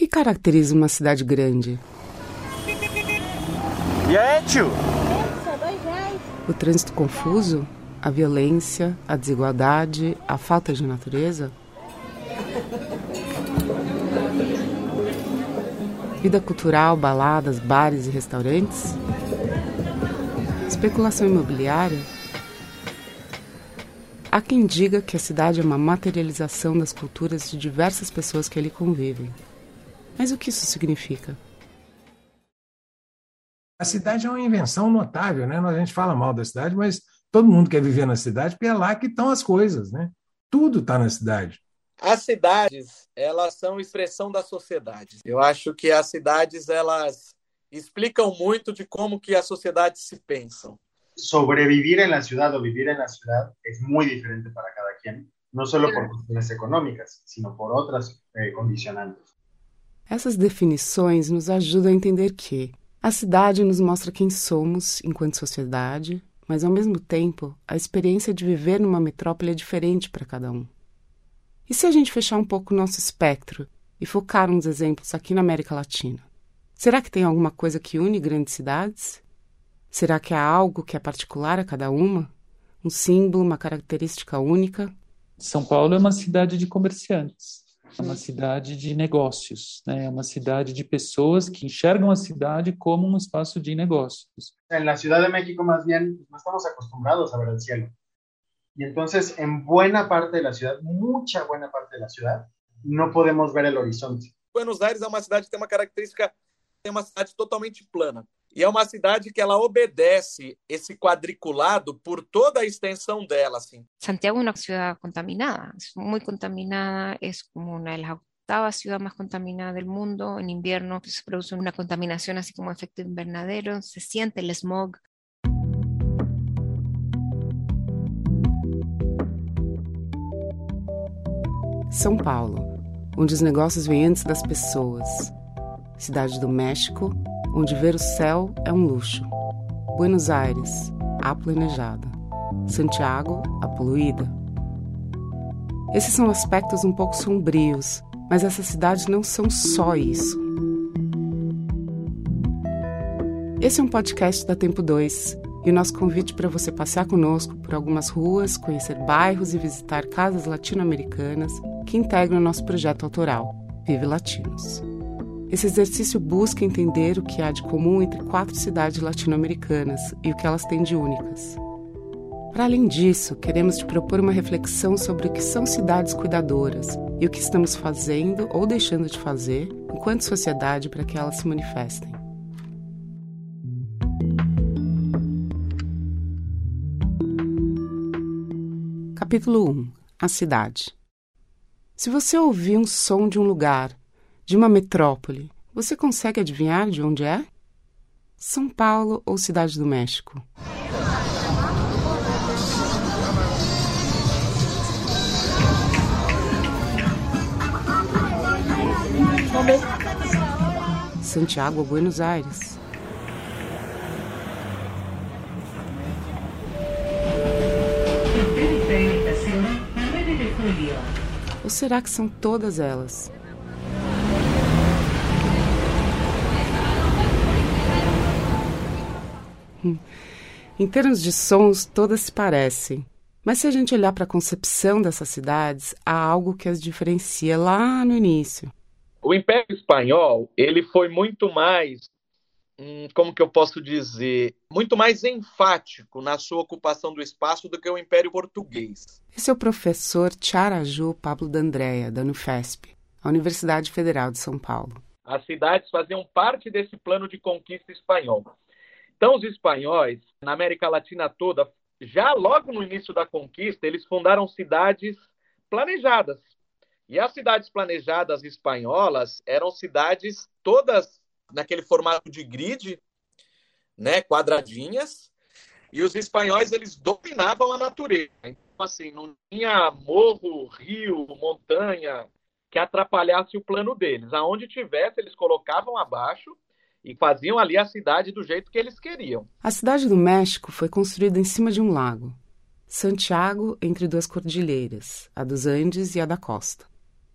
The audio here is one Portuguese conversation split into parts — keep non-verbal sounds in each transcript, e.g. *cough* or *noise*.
que caracteriza uma cidade grande? E aí, tio? O trânsito confuso? A violência? A desigualdade? A falta de natureza? Vida cultural, baladas, bares e restaurantes? Especulação imobiliária? Há quem diga que a cidade é uma materialização das culturas de diversas pessoas que ali convivem. Mas o que isso significa? A cidade é uma invenção notável, né? A gente fala mal da cidade, mas todo mundo quer viver na cidade porque é lá que estão as coisas, né? Tudo está na cidade. As cidades, elas são expressão da sociedade. Eu acho que as cidades, elas explicam muito de como que as sociedades se pensam. Sobrevivir en la ciudad o vivir en la ciudad es muy diferente para cada quien, no solo por cuestiones económicas, sino por otras eh, condicionantes. Essas definições nos ajudam a entender que a cidade nos mostra quem somos enquanto sociedade, mas ao mesmo tempo, a experiência de viver numa metrópole é diferente para cada um. E se a gente fechar um pouco o nosso espectro e focar uns exemplos aqui na América Latina? Será que tem alguma coisa que une grandes cidades? Será que há algo que é particular a cada uma? Um símbolo, uma característica única? São Paulo é uma cidade de comerciantes é uma cidade de negócios, né? é uma cidade de pessoas que enxergam a cidade como um espaço de negócios. Na Ciudad de México, más bien, no estamos acostumbrados a ver el cielo. Y entonces, en buena parte de la ciudad, mucha buena parte de la ciudad, no podemos ver el horizonte. Buenos Aires é uma cidade que tem uma característica, é uma cidade totalmente plana. E é uma cidade que ela obedece esse quadriculado por toda a extensão dela, assim. Santiago é uma cidade contaminada, muito contaminada, é como uma das octava ciudad más contaminada del mundo. En invierno se produce una contaminación así como efecto invernadero, se siente el smog. São Paulo, onde os negócios vêm antes das pessoas. Cidade do México, onde ver o céu é um luxo. Buenos Aires, a planejada. Santiago, a poluída. Esses são aspectos um pouco sombrios, mas essas cidades não são só isso. Esse é um podcast da Tempo 2 e o nosso convite para você passear conosco por algumas ruas, conhecer bairros e visitar casas latino-americanas que integram o nosso projeto autoral, Vive Latinos. Esse exercício busca entender o que há de comum entre quatro cidades latino-americanas e o que elas têm de únicas. Para além disso, queremos te propor uma reflexão sobre o que são cidades cuidadoras e o que estamos fazendo ou deixando de fazer enquanto sociedade para que elas se manifestem. Capítulo 1 A cidade. Se você ouvir um som de um lugar de uma metrópole, você consegue adivinhar de onde é? São Paulo ou Cidade do México? Santiago ou Buenos Aires? Ou será que são todas elas? Em termos de sons, todas se parecem. Mas se a gente olhar para a concepção dessas cidades, há algo que as diferencia lá no início. O Império Espanhol, ele foi muito mais, hum, como que eu posso dizer, muito mais enfático na sua ocupação do espaço do que o Império Português. Esse é o professor Tiaraju Pablo D'Andrea, da Unifesp, a Universidade Federal de São Paulo. As cidades faziam parte desse plano de conquista espanhol. Então, os espanhóis, na América Latina toda, já logo no início da conquista, eles fundaram cidades planejadas. E as cidades planejadas espanholas eram cidades todas naquele formato de grid, né, quadradinhas, e os espanhóis eles dominavam a natureza. Então, assim, não tinha morro, rio, montanha que atrapalhasse o plano deles. Aonde tivesse, eles colocavam abaixo e faziam ali a cidade do jeito que eles queriam. A cidade do México foi construída em cima de um lago. Santiago entre duas cordilheiras, a dos Andes e a da costa.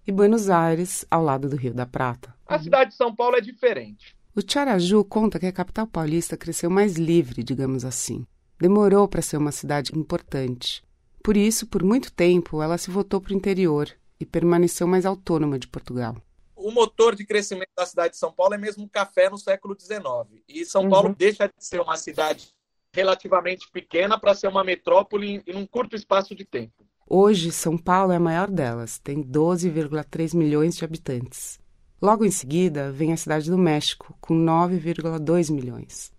E Buenos Aires ao lado do Rio da Prata. A cidade de São Paulo é diferente. O Tiaraju conta que a capital paulista cresceu mais livre, digamos assim. Demorou para ser uma cidade importante. Por isso, por muito tempo, ela se voltou para o interior e permaneceu mais autônoma de Portugal. O motor de crescimento da cidade de São Paulo é mesmo o café no século XIX. E São uhum. Paulo deixa de ser uma cidade relativamente pequena para ser uma metrópole em um curto espaço de tempo. Hoje, São Paulo é a maior delas, tem 12,3 milhões de habitantes. Logo em seguida, vem a cidade do México, com 9,2 milhões.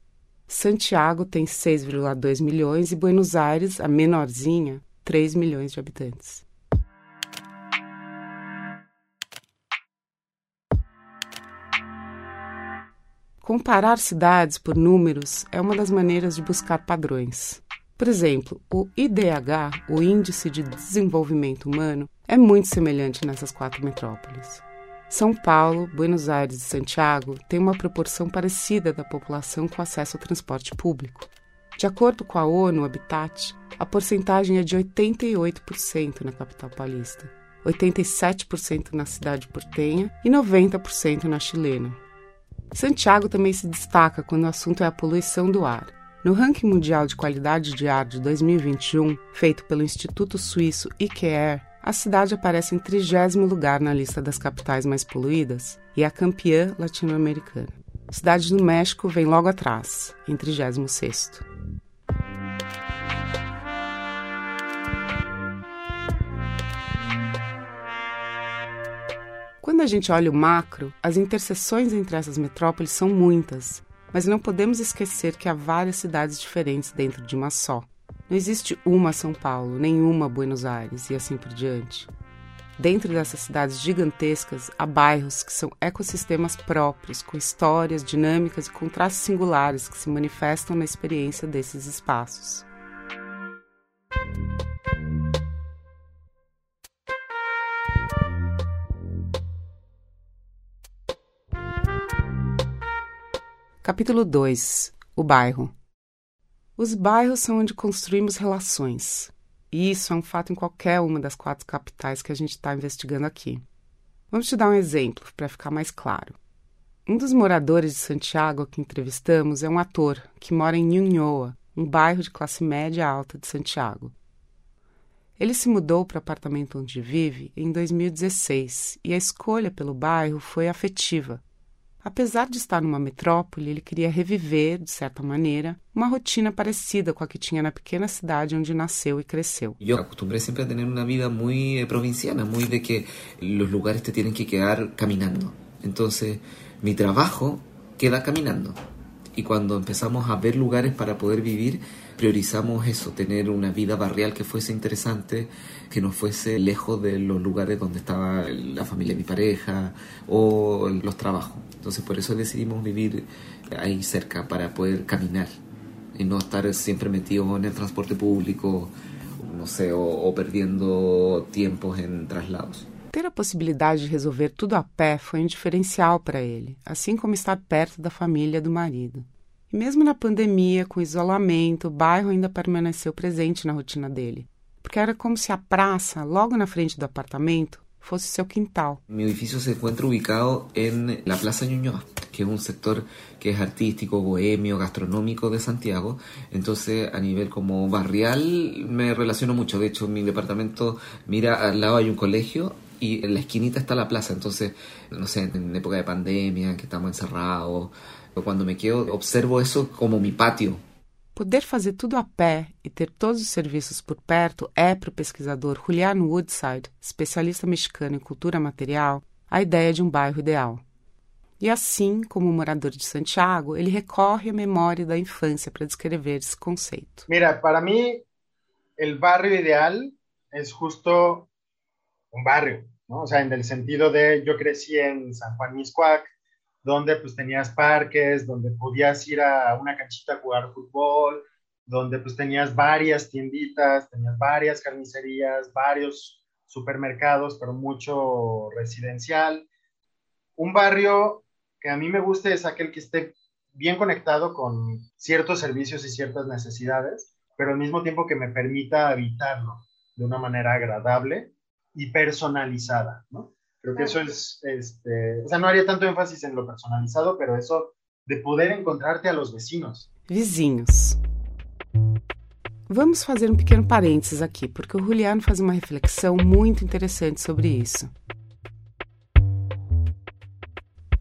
Santiago tem 6,2 milhões e Buenos Aires, a menorzinha, 3 milhões de habitantes. Comparar cidades por números é uma das maneiras de buscar padrões. Por exemplo, o IDH, o Índice de Desenvolvimento Humano, é muito semelhante nessas quatro metrópoles. São Paulo, Buenos Aires e Santiago têm uma proporção parecida da população com acesso ao transporte público. De acordo com a ONU Habitat, a porcentagem é de 88% na capital paulista, 87% na cidade portenha e 90% na chilena. Santiago também se destaca quando o assunto é a poluição do ar. No ranking mundial de qualidade de ar de 2021, feito pelo Instituto Suíço IQAir, a cidade aparece em trigésimo lugar na lista das capitais mais poluídas e é a campeã latino-americana. Cidade do México vem logo atrás, em 36 a gente olha o macro, as interseções entre essas metrópoles são muitas, mas não podemos esquecer que há várias cidades diferentes dentro de uma só. Não existe uma São Paulo, nenhuma Buenos Aires e assim por diante. Dentro dessas cidades gigantescas, há bairros que são ecossistemas próprios, com histórias, dinâmicas e contrastes singulares que se manifestam na experiência desses espaços. Capítulo 2 O bairro. Os bairros são onde construímos relações. E isso é um fato em qualquer uma das quatro capitais que a gente está investigando aqui. Vamos te dar um exemplo para ficar mais claro. Um dos moradores de Santiago que entrevistamos é um ator que mora em Ñuñoa, um bairro de classe média alta de Santiago. Ele se mudou para o apartamento onde vive em 2016 e a escolha pelo bairro foi afetiva, Apesar de estar numa metrópole, ele queria reviver, de certa maneira, uma rotina parecida com a que tinha na pequena cidade onde nasceu e cresceu. Eu acostumbré sempre a ter uma vida muito provinciana, muito de que os lugares te têm que quedar caminhando. Então, meu trabalho queda caminhando. E quando empezamos a ver lugares para poder vivir, priorizamos eso, tener una vida barrial que fuese interesante, que no fuese lejos de los lugares donde estaba la familia de mi pareja o los trabajos. Entonces por eso decidimos vivir ahí cerca para poder caminar y no estar siempre metido en el transporte público, no sé, o, o perdiendo tiempos en traslados. Ter a possibilidade de resolver tudo a pé foi um diferencial para ele, assim como estar perto da família do marido. E mesmo na pandemia, com isolamento, o bairro ainda permaneceu presente na rotina dele, porque era como se a praça, logo na frente do apartamento, fosse seu quintal. Mi edifício se encuentra ubicado en la Plaza Ñuñoa, que es un sector que es artístico, bohemio, gastronómico de Santiago. Entonces, a nivel como barrial, me relaciono mucho. De hecho, mi departamento, mira, al lado hay un colegio y en la esquinita está la plaza. Entonces, no sé, en época de pandemia, que estamos encerrados, quando me quedo, observo isso como mi patio. Poder fazer tudo a pé e ter todos os serviços por perto é, para o pesquisador Julian Woodside, especialista mexicano em cultura material, a ideia de um bairro ideal. E assim, como morador de Santiago, ele recorre à memória da infância para descrever esse conceito. Mira, para mim, o bairro ideal é justo um bairro, ¿no? O sea, sentido de yo crecí en San Juan Miscuac, donde pues tenías parques, donde podías ir a una canchita a jugar fútbol, donde pues tenías varias tienditas, tenías varias carnicerías, varios supermercados, pero mucho residencial. Un barrio que a mí me gusta es aquel que esté bien conectado con ciertos servicios y ciertas necesidades, pero al mismo tiempo que me permita habitarlo de una manera agradable y personalizada, ¿no? Creo que eso es, este, o sea, no haría tanto énfasis en lo personalizado, pero eso de poder encontrarte a los vecinos. Vizinhos. Vamos fazer um pequeno parênteses aqui, porque o Juliano faz uma reflexão muito interessante sobre isso.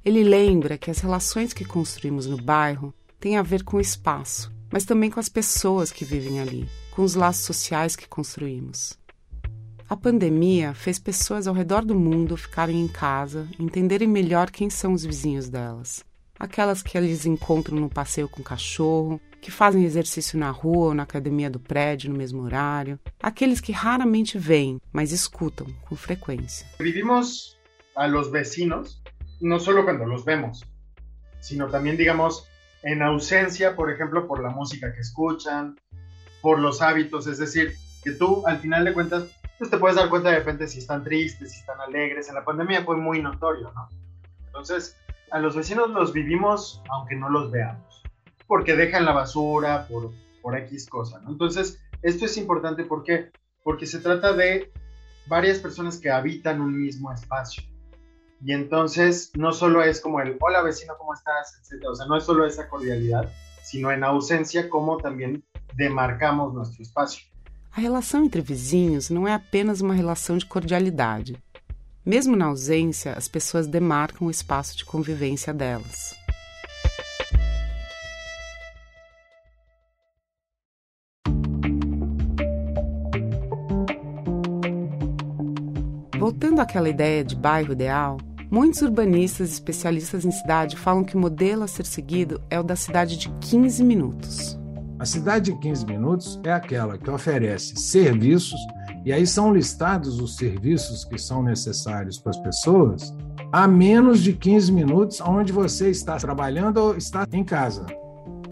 Ele lembra que as relações que construímos no bairro têm a ver com o espaço, mas também com as pessoas que vivem ali, com os laços sociais que construímos. A pandemia fez pessoas ao redor do mundo ficarem em casa, entenderem melhor quem são os vizinhos delas. Aquelas que eles encontram no passeio com o cachorro, que fazem exercício na rua ou na academia do prédio no mesmo horário, aqueles que raramente veem, mas escutam com frequência. Vivimos a los vecinos no solo cuando los vemos, sino también, digamos, en ausencia, por ejemplo, por la música que escuchan, por los hábitos, es decir, que tú al final de cuentas, pues te puedes dar cuenta de repente si están tristes, si están alegres. En la pandemia fue muy notorio, ¿no? Entonces, a los vecinos los vivimos aunque no los veamos, porque dejan la basura, por, por X cosa, ¿no? Entonces, esto es importante porque, porque se trata de varias personas que habitan un mismo espacio. Y entonces no solo es como el hola vecino, ¿cómo estás? Etcétera. O sea, no es solo esa cordialidad, sino en ausencia, como también demarcamos nuestro espacio. A relação entre vizinhos não é apenas uma relação de cordialidade. Mesmo na ausência, as pessoas demarcam o espaço de convivência delas. Voltando àquela ideia de bairro ideal, muitos urbanistas e especialistas em cidade falam que o modelo a ser seguido é o da cidade de 15 minutos. A cidade de 15 minutos é aquela que oferece serviços, e aí são listados os serviços que são necessários para as pessoas, a menos de 15 minutos onde você está trabalhando ou está em casa.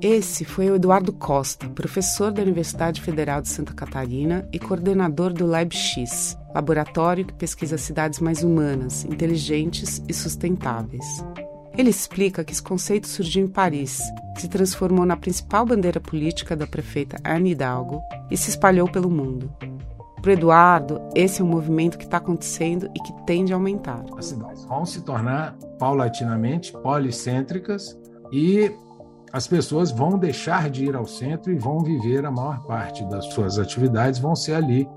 Esse foi o Eduardo Costa, professor da Universidade Federal de Santa Catarina e coordenador do LabX, laboratório que pesquisa cidades mais humanas, inteligentes e sustentáveis. Ele explica que esse conceito surgiu em Paris, se transformou na principal bandeira política da prefeita Anne Hidalgo e se espalhou pelo mundo. Para Eduardo, esse é um movimento que está acontecendo e que tende a aumentar. As cidades vão se tornar paulatinamente policêntricas e as pessoas vão deixar de ir ao centro e vão viver a maior parte das suas atividades, vão ser ali,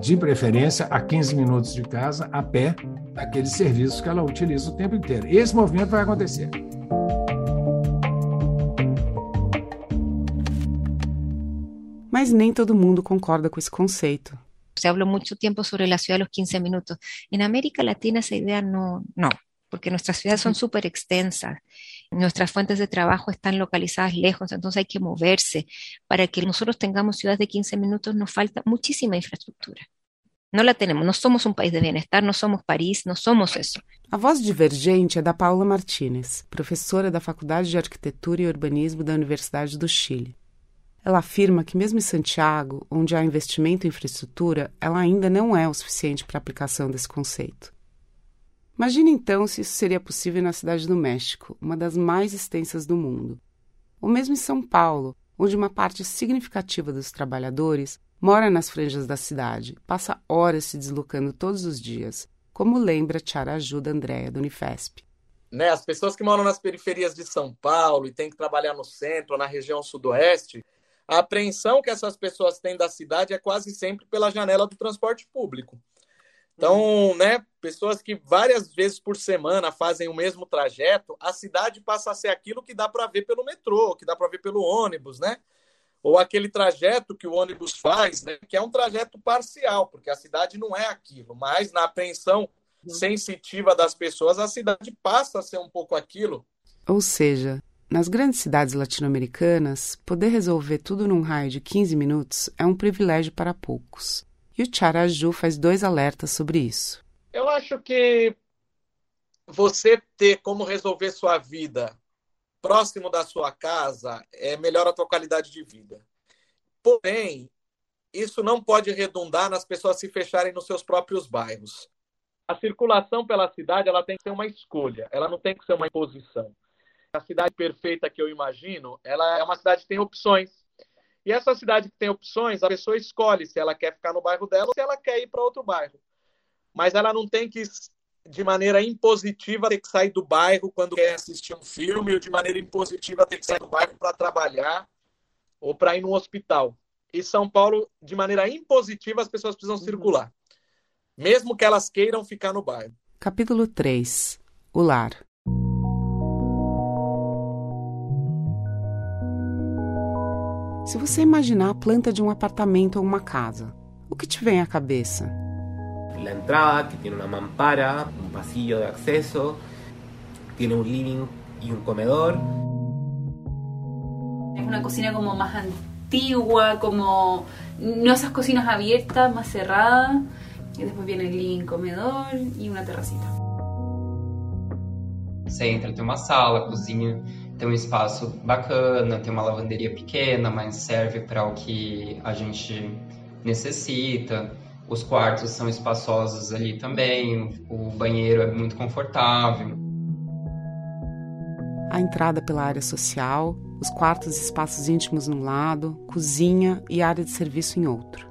de preferência a 15 minutos de casa, a pé, daqueles serviços que ela utiliza o tempo inteiro. Esse movimento vai acontecer. Mas nem todo mundo concorda com esse conceito. Se habló mucho tiempo sobre la ciudad de los 15 minutos. En América Latina esa idea no, no, porque nuestras ciudades son súper extensas. Nuestras fuentes de trabajo están localizadas lejos, entonces hay que moverse. Para que nosotros tengamos ciudades de 15 minutos nos falta muchísima infraestructura. No la tenemos, no somos un país de bienestar, no somos París, no somos eso. A voz divergente é da Paula Martinez, professora da Faculdade de Arquitetura e Urbanismo da Universidade do Chile. Ela afirma que, mesmo em Santiago, onde há investimento em infraestrutura, ela ainda não é o suficiente para a aplicação desse conceito. Imagine então se isso seria possível na cidade do México, uma das mais extensas do mundo. Ou mesmo em São Paulo, onde uma parte significativa dos trabalhadores mora nas franjas da cidade, passa horas se deslocando todos os dias, como lembra Tiara Ajuda Andréa, do Unifesp. Né, as pessoas que moram nas periferias de São Paulo e têm que trabalhar no centro na região sudoeste, a apreensão que essas pessoas têm da cidade é quase sempre pela janela do transporte público. Então, né, pessoas que várias vezes por semana fazem o mesmo trajeto, a cidade passa a ser aquilo que dá para ver pelo metrô, que dá para ver pelo ônibus, né? Ou aquele trajeto que o ônibus faz, né, que é um trajeto parcial, porque a cidade não é aquilo, mas na apreensão sensitiva das pessoas, a cidade passa a ser um pouco aquilo. Ou seja, nas grandes cidades latino-americanas, poder resolver tudo num raio de 15 minutos é um privilégio para poucos. E o Charaju faz dois alertas sobre isso. Eu acho que você ter como resolver sua vida próximo da sua casa é melhor a tua qualidade de vida. Porém, isso não pode redundar nas pessoas se fecharem nos seus próprios bairros. A circulação pela cidade ela tem que ser uma escolha, ela não tem que ser uma imposição. A cidade perfeita que eu imagino, ela é uma cidade que tem opções. E essa cidade que tem opções, a pessoa escolhe se ela quer ficar no bairro dela ou se ela quer ir para outro bairro. Mas ela não tem que de maneira impositiva ter que sair do bairro quando quer assistir um filme, ou de maneira impositiva ter que sair do bairro para trabalhar ou para ir no hospital. E São Paulo, de maneira impositiva, as pessoas precisam circular, mesmo que elas queiram ficar no bairro. Capítulo 3 O Lar Se você imaginar a planta de um apartamento ou uma casa, o que te vem à cabeça? La entrada, que tiene una mampara, un pasillo de acceso, tiene un living y un comedor. Es una cocina como más antigua, como no esas cocinas abiertas, más cerradas. Y después viene el living, comedor y una terracita. Você entra, tem uma sala, cozinha, tem um espaço bacana, tem uma lavanderia pequena, mas serve para o que a gente necessita. Os quartos são espaçosos ali também, o banheiro é muito confortável. A entrada pela área social, os quartos e espaços íntimos num lado, cozinha e área de serviço em outro.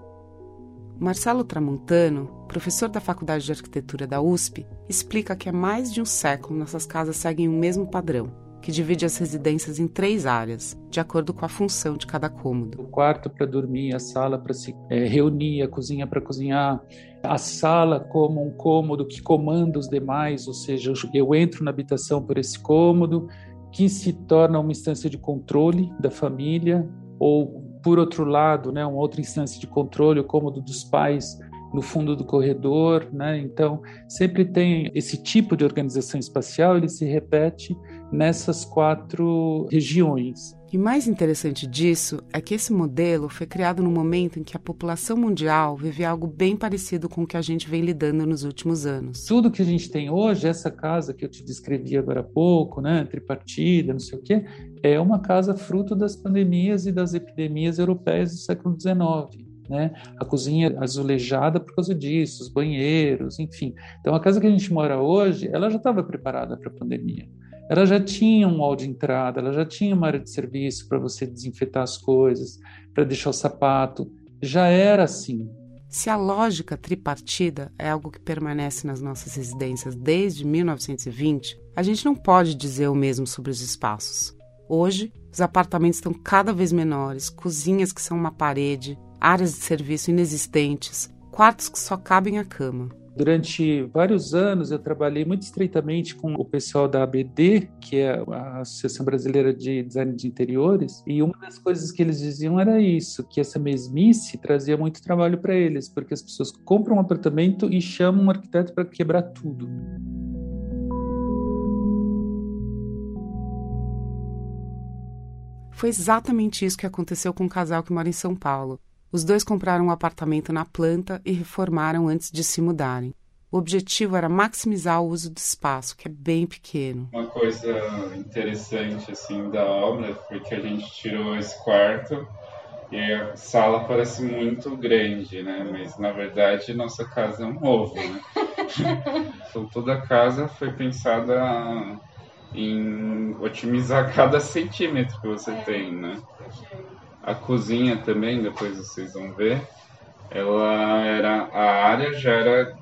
Marcelo Tramontano, professor da Faculdade de Arquitetura da USP, explica que há mais de um século nossas casas seguem o mesmo padrão, que divide as residências em três áreas, de acordo com a função de cada cômodo. O quarto para dormir, a sala para se é, reunir, a cozinha para cozinhar, a sala como um cômodo que comanda os demais, ou seja, eu entro na habitação por esse cômodo, que se torna uma instância de controle da família, ou por outro lado, né, uma outra instância de controle, o cômodo dos pais no fundo do corredor, né? Então, sempre tem esse tipo de organização espacial, ele se repete nessas quatro regiões. E mais interessante disso é que esse modelo foi criado no momento em que a população mundial vive algo bem parecido com o que a gente vem lidando nos últimos anos. Tudo que a gente tem hoje, essa casa que eu te descrevi agora há pouco, né, tripartida, não sei o quê, é uma casa fruto das pandemias e das epidemias europeias do século XIX. Né? A cozinha azulejada por causa disso, os banheiros, enfim. Então a casa que a gente mora hoje, ela já estava preparada para a pandemia. Ela já tinha um hall de entrada, ela já tinha uma área de serviço para você desinfetar as coisas, para deixar o sapato. Já era assim. Se a lógica tripartida é algo que permanece nas nossas residências desde 1920, a gente não pode dizer o mesmo sobre os espaços. Hoje, os apartamentos estão cada vez menores, cozinhas que são uma parede, áreas de serviço inexistentes, quartos que só cabem a cama. Durante vários anos eu trabalhei muito estreitamente com o pessoal da ABD, que é a Associação Brasileira de Design de Interiores, e uma das coisas que eles diziam era isso, que essa mesmice trazia muito trabalho para eles, porque as pessoas compram um apartamento e chamam um arquiteto para quebrar tudo. Foi exatamente isso que aconteceu com um casal que mora em São Paulo. Os dois compraram um apartamento na planta e reformaram antes de se mudarem. O objetivo era maximizar o uso do espaço, que é bem pequeno. Uma coisa interessante assim da obra foi que a gente tirou esse quarto e a sala parece muito grande, né? Mas na verdade nossa casa é um ovo, né? *laughs* então toda a casa foi pensada em otimizar cada centímetro que você tem, né? A cozinha também, depois vocês vão ver, ela era a área já era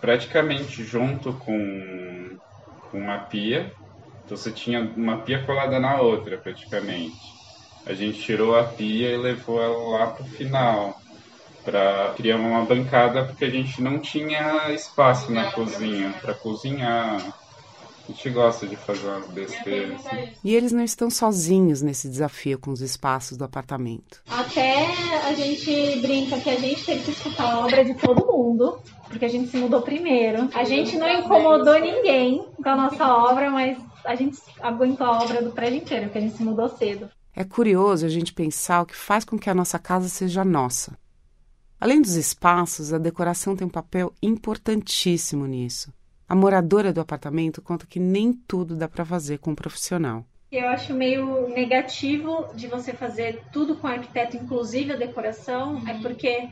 praticamente junto com, com a pia. Então você tinha uma pia colada na outra praticamente. A gente tirou a pia e levou ela lá pro final para criar uma bancada porque a gente não tinha espaço na cozinha para cozinhar a gente gosta de fazer umas besteiras. Assim. E eles não estão sozinhos nesse desafio com os espaços do apartamento. Até a gente brinca que a gente teve que escutar a obra de todo mundo, porque a gente se mudou primeiro. A gente não incomodou ninguém com a nossa obra, mas a gente aguentou a obra do prédio inteiro, porque a gente se mudou cedo. É curioso a gente pensar o que faz com que a nossa casa seja nossa. Além dos espaços, a decoração tem um papel importantíssimo nisso. A moradora do apartamento conta que nem tudo dá para fazer com um profissional. Eu acho meio negativo de você fazer tudo com arquiteto, inclusive a decoração, uhum. é porque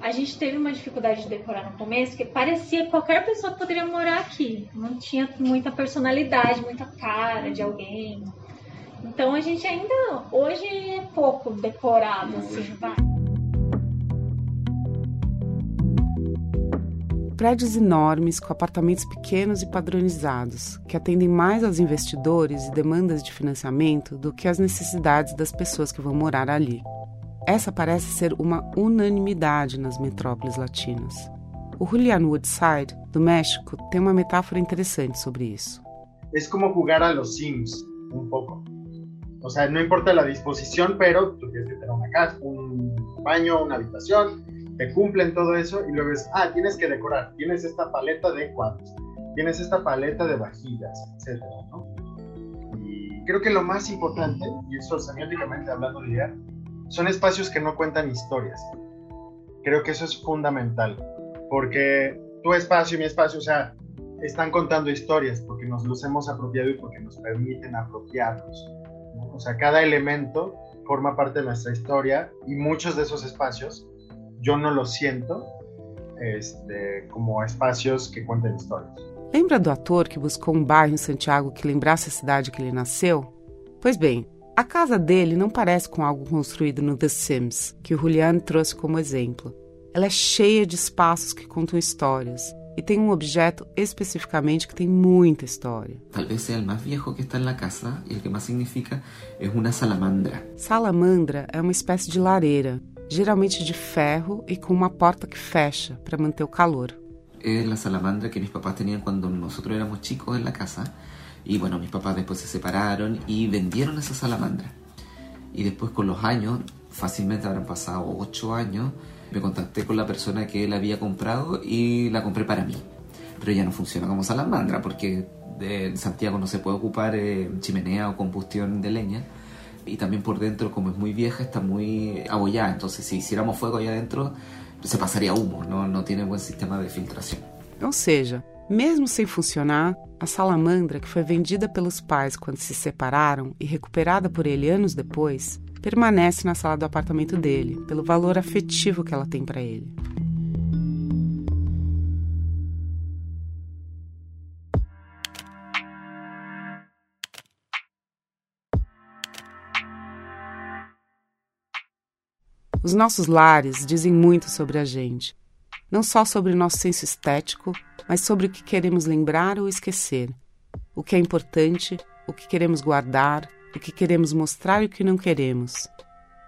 a gente teve uma dificuldade de decorar no começo, que parecia que qualquer pessoa poderia morar aqui. Não tinha muita personalidade, muita cara de alguém. Então a gente ainda hoje é pouco decorado, assim, vai. Prédios enormes com apartamentos pequenos e padronizados, que atendem mais aos investidores e demandas de financiamento do que às necessidades das pessoas que vão morar ali. Essa parece ser uma unanimidade nas metrópoles latinas. O Julian Woodside, do México, tem uma metáfora interessante sobre isso. É como jogar a los Sims, um pouco. O sea, no importa la disposición, pero tú tienes que tener una casa, un baño, una habitación, te cumplen todo eso y luego es, ah, tienes que decorar, tienes esta paleta de cuadros, tienes esta paleta de vajillas, etc. ¿no? Y creo que lo más importante, y eso semióticamente hablando de idea, son espacios que no cuentan historias. Creo que eso es fundamental, porque tu espacio y mi espacio, o sea, están contando historias porque nos los hemos apropiado y porque nos permiten apropiarnos. ¿no? O sea, cada elemento forma parte de nuestra historia y muchos de esos espacios yo no los siento este, como espacios que cuentan historias. Lembra do ator que buscou um bairro em Santiago que lembrasse a cidade que ele nasceu? Pois bem, a casa dele não parece com algo construído no The Sims, que o Julian trouxe como exemplo. Ela é cheia de espaços que contam histórias, e tem um objeto especificamente que tem muita história. Talvez seja o mais viejo que está na casa e o que mais significa é uma salamandra. Salamandra é uma espécie de lareira, geralmente de ferro e com uma porta que fecha para manter o calor. É a salamandra que meus papás tinham quando nós éramos chicos na casa. E, bueno, mis papás después se separaron y vendieron esa salamandra. Y después con los años, fácilmente habrán pasado ocho años, me contacté con la persona que él había comprado y la compré para mí. Pero ya no funciona como salamandra porque en Santiago no se puede ocupar eh, chimenea o combustión de leña. Y también por dentro, como es muy vieja, está muy abollada. Entonces, si hiciéramos fuego ahí adentro, se pasaría humo. No, no tiene buen sistema de filtración. Ou seja, mesmo sem funcionar, a salamandra, que foi vendida pelos pais quando se separaram e recuperada por ele anos depois, permanece na sala do apartamento dele, pelo valor afetivo que ela tem para ele. Os nossos lares dizem muito sobre a gente, não só sobre nosso senso estético, mas sobre o que queremos lembrar ou esquecer, o que é importante, o que queremos guardar, o que queremos mostrar e o que não queremos.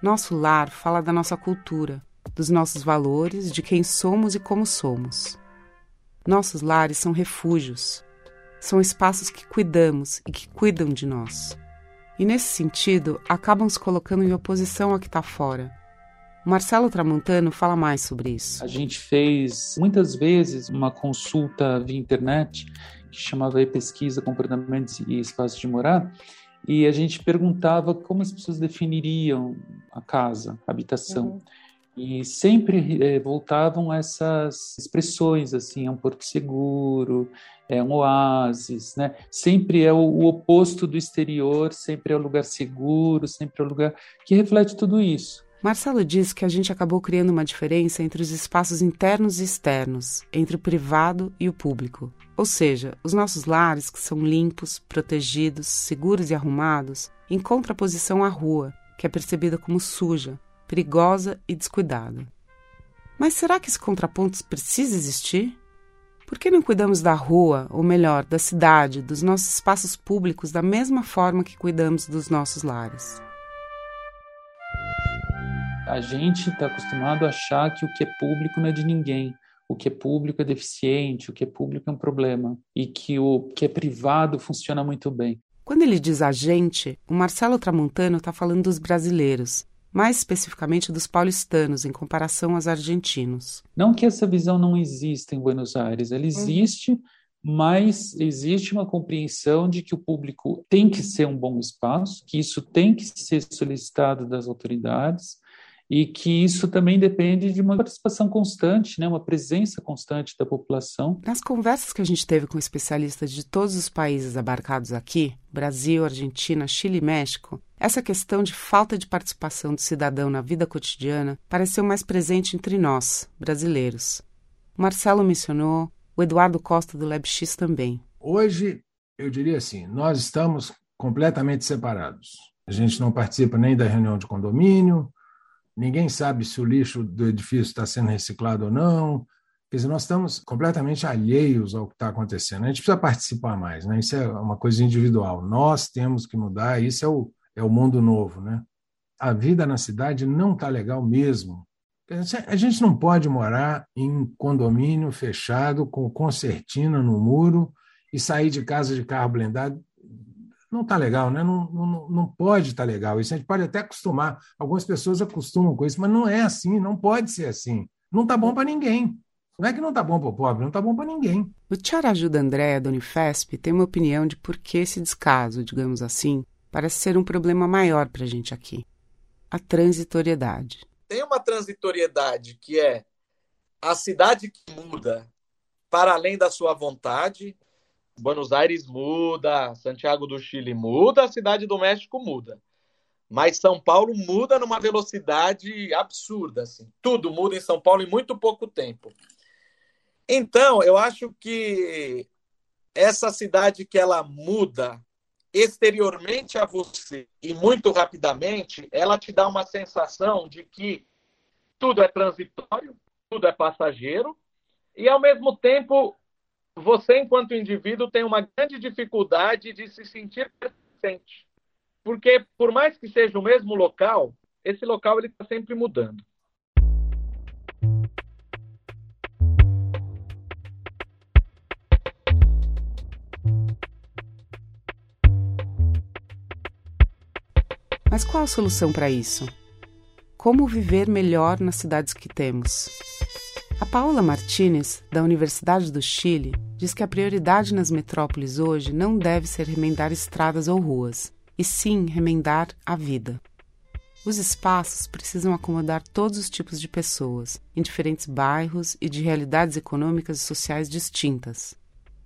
Nosso lar fala da nossa cultura, dos nossos valores, de quem somos e como somos. Nossos lares são refúgios, são espaços que cuidamos e que cuidam de nós. E nesse sentido, acabam se colocando em oposição ao que está fora. Marcelo Tramontano fala mais sobre isso. A gente fez muitas vezes uma consulta via internet que chamava Pesquisa Comportamentos e Espaços de Morar, e a gente perguntava como as pessoas definiriam a casa, a habitação. Uhum. E sempre é, voltavam essas expressões, assim, é um porto seguro, é um oásis, né? Sempre é o, o oposto do exterior, sempre é o lugar seguro, sempre é o lugar que reflete tudo isso. Marcelo diz que a gente acabou criando uma diferença entre os espaços internos e externos, entre o privado e o público. Ou seja, os nossos lares, que são limpos, protegidos, seguros e arrumados, em contraposição à rua, que é percebida como suja, perigosa e descuidada. Mas será que esse contraponto precisa existir? Por que não cuidamos da rua, ou melhor, da cidade, dos nossos espaços públicos da mesma forma que cuidamos dos nossos lares? A gente está acostumado a achar que o que é público não é de ninguém, o que é público é deficiente, o que é público é um problema e que o que é privado funciona muito bem. Quando ele diz a gente, o Marcelo Tramontano está falando dos brasileiros, mais especificamente dos paulistanos em comparação aos argentinos. Não que essa visão não exista em Buenos Aires, ela existe, uhum. mas existe uma compreensão de que o público tem que ser um bom espaço, que isso tem que ser solicitado das autoridades e que isso também depende de uma participação constante, né, uma presença constante da população. Nas conversas que a gente teve com especialistas de todos os países abarcados aqui, Brasil, Argentina, Chile e México, essa questão de falta de participação do cidadão na vida cotidiana pareceu mais presente entre nós, brasileiros. O Marcelo mencionou, o Eduardo Costa do LabX também. Hoje, eu diria assim, nós estamos completamente separados. A gente não participa nem da reunião de condomínio, Ninguém sabe se o lixo do edifício está sendo reciclado ou não. Quer dizer, nós estamos completamente alheios ao que está acontecendo. A gente precisa participar mais, né? Isso é uma coisa individual. Nós temos que mudar, isso é o, é o mundo novo, né? A vida na cidade não está legal mesmo. A gente não pode morar em condomínio fechado, com concertina no muro e sair de casa de carro blindado. Não está legal, né? Não, não, não pode estar tá legal. Isso a gente pode até acostumar. Algumas pessoas acostumam com isso, mas não é assim, não pode ser assim. Não está bom para ninguém. Não é que não está bom para o pobre, não está bom para ninguém. O Tiara Ajuda Andréa, da Unifesp, tem uma opinião de por que esse descaso, digamos assim, parece ser um problema maior para a gente aqui. A transitoriedade. Tem uma transitoriedade que é a cidade que muda para além da sua vontade. Buenos Aires muda, Santiago do Chile muda, a cidade do México muda. Mas São Paulo muda numa velocidade absurda, assim. Tudo muda em São Paulo em muito pouco tempo. Então, eu acho que essa cidade que ela muda exteriormente a você e muito rapidamente, ela te dá uma sensação de que tudo é transitório, tudo é passageiro, e ao mesmo tempo você, enquanto indivíduo, tem uma grande dificuldade de se sentir presente. Porque, por mais que seja o mesmo local, esse local está sempre mudando. Mas qual a solução para isso? Como viver melhor nas cidades que temos? A Paula Martinez, da Universidade do Chile, diz que a prioridade nas metrópoles hoje não deve ser remendar estradas ou ruas, e sim remendar a vida. Os espaços precisam acomodar todos os tipos de pessoas, em diferentes bairros e de realidades econômicas e sociais distintas.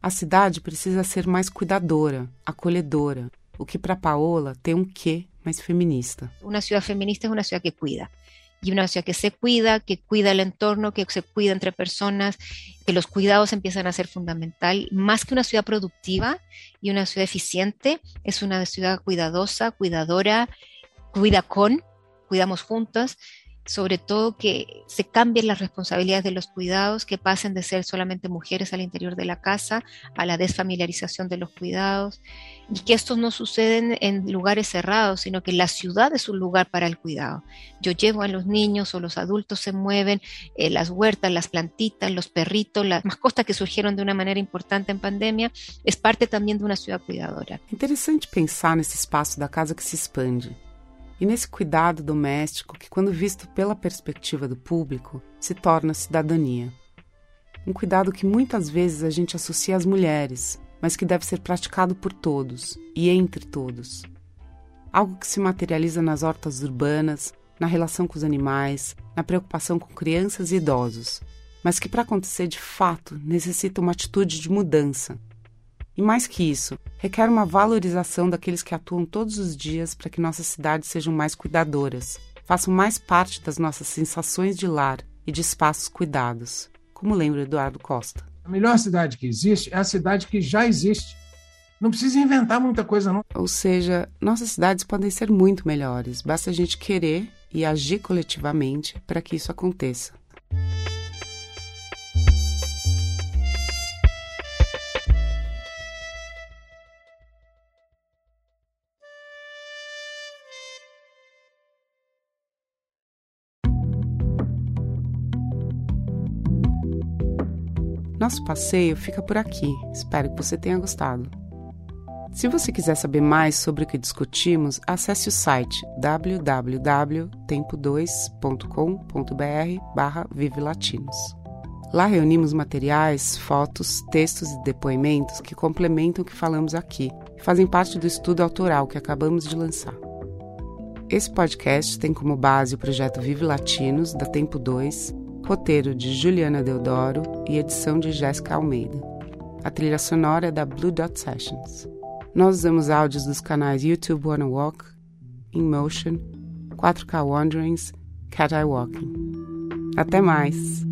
A cidade precisa ser mais cuidadora, acolhedora, o que para Paola tem um quê más feminista. Una ciudad feminista es una ciudad que cuida. Y una ciudad que se cuida, que cuida el entorno, que se cuida entre personas, que los cuidados empiezan a ser fundamental. Más que una ciudad productiva y una ciudad eficiente, es una ciudad cuidadosa, cuidadora, cuida con, cuidamos juntas sobre todo que se cambien las responsabilidades de los cuidados, que pasen de ser solamente mujeres al interior de la casa a la desfamiliarización de los cuidados y que estos no suceden en lugares cerrados, sino que la ciudad es un lugar para el cuidado. Yo llevo a los niños o los adultos se mueven, eh, las huertas, las plantitas, los perritos, las mascotas que surgieron de una manera importante en pandemia, es parte también de una ciudad cuidadora. Interessante pensar nesse espaço da casa que se expande e nesse cuidado doméstico que, quando visto pela perspectiva do público, se torna cidadania. Um cuidado que muitas vezes a gente associa às mulheres, mas que deve ser praticado por todos e entre todos. Algo que se materializa nas hortas urbanas, na relação com os animais, na preocupação com crianças e idosos, mas que para acontecer de fato necessita uma atitude de mudança, e mais que isso, requer uma valorização daqueles que atuam todos os dias para que nossas cidades sejam mais cuidadoras, façam mais parte das nossas sensações de lar e de espaços cuidados, como lembra Eduardo Costa. A melhor cidade que existe é a cidade que já existe. Não precisa inventar muita coisa, não. Ou seja, nossas cidades podem ser muito melhores, basta a gente querer e agir coletivamente para que isso aconteça. Nosso passeio fica por aqui. Espero que você tenha gostado. Se você quiser saber mais sobre o que discutimos, acesse o site www.tempo2.com.br Vive Latinos. Lá reunimos materiais, fotos, textos e depoimentos que complementam o que falamos aqui e fazem parte do estudo autoral que acabamos de lançar. Esse podcast tem como base o projeto Vive Latinos, da Tempo 2, roteiro de Juliana Deodoro e edição de Jéssica Almeida. A trilha sonora é da Blue Dot Sessions. Nós usamos áudios dos canais YouTube Wanna Walk, In Motion, 4K Wanderings, Cat Eye Walking. Até mais!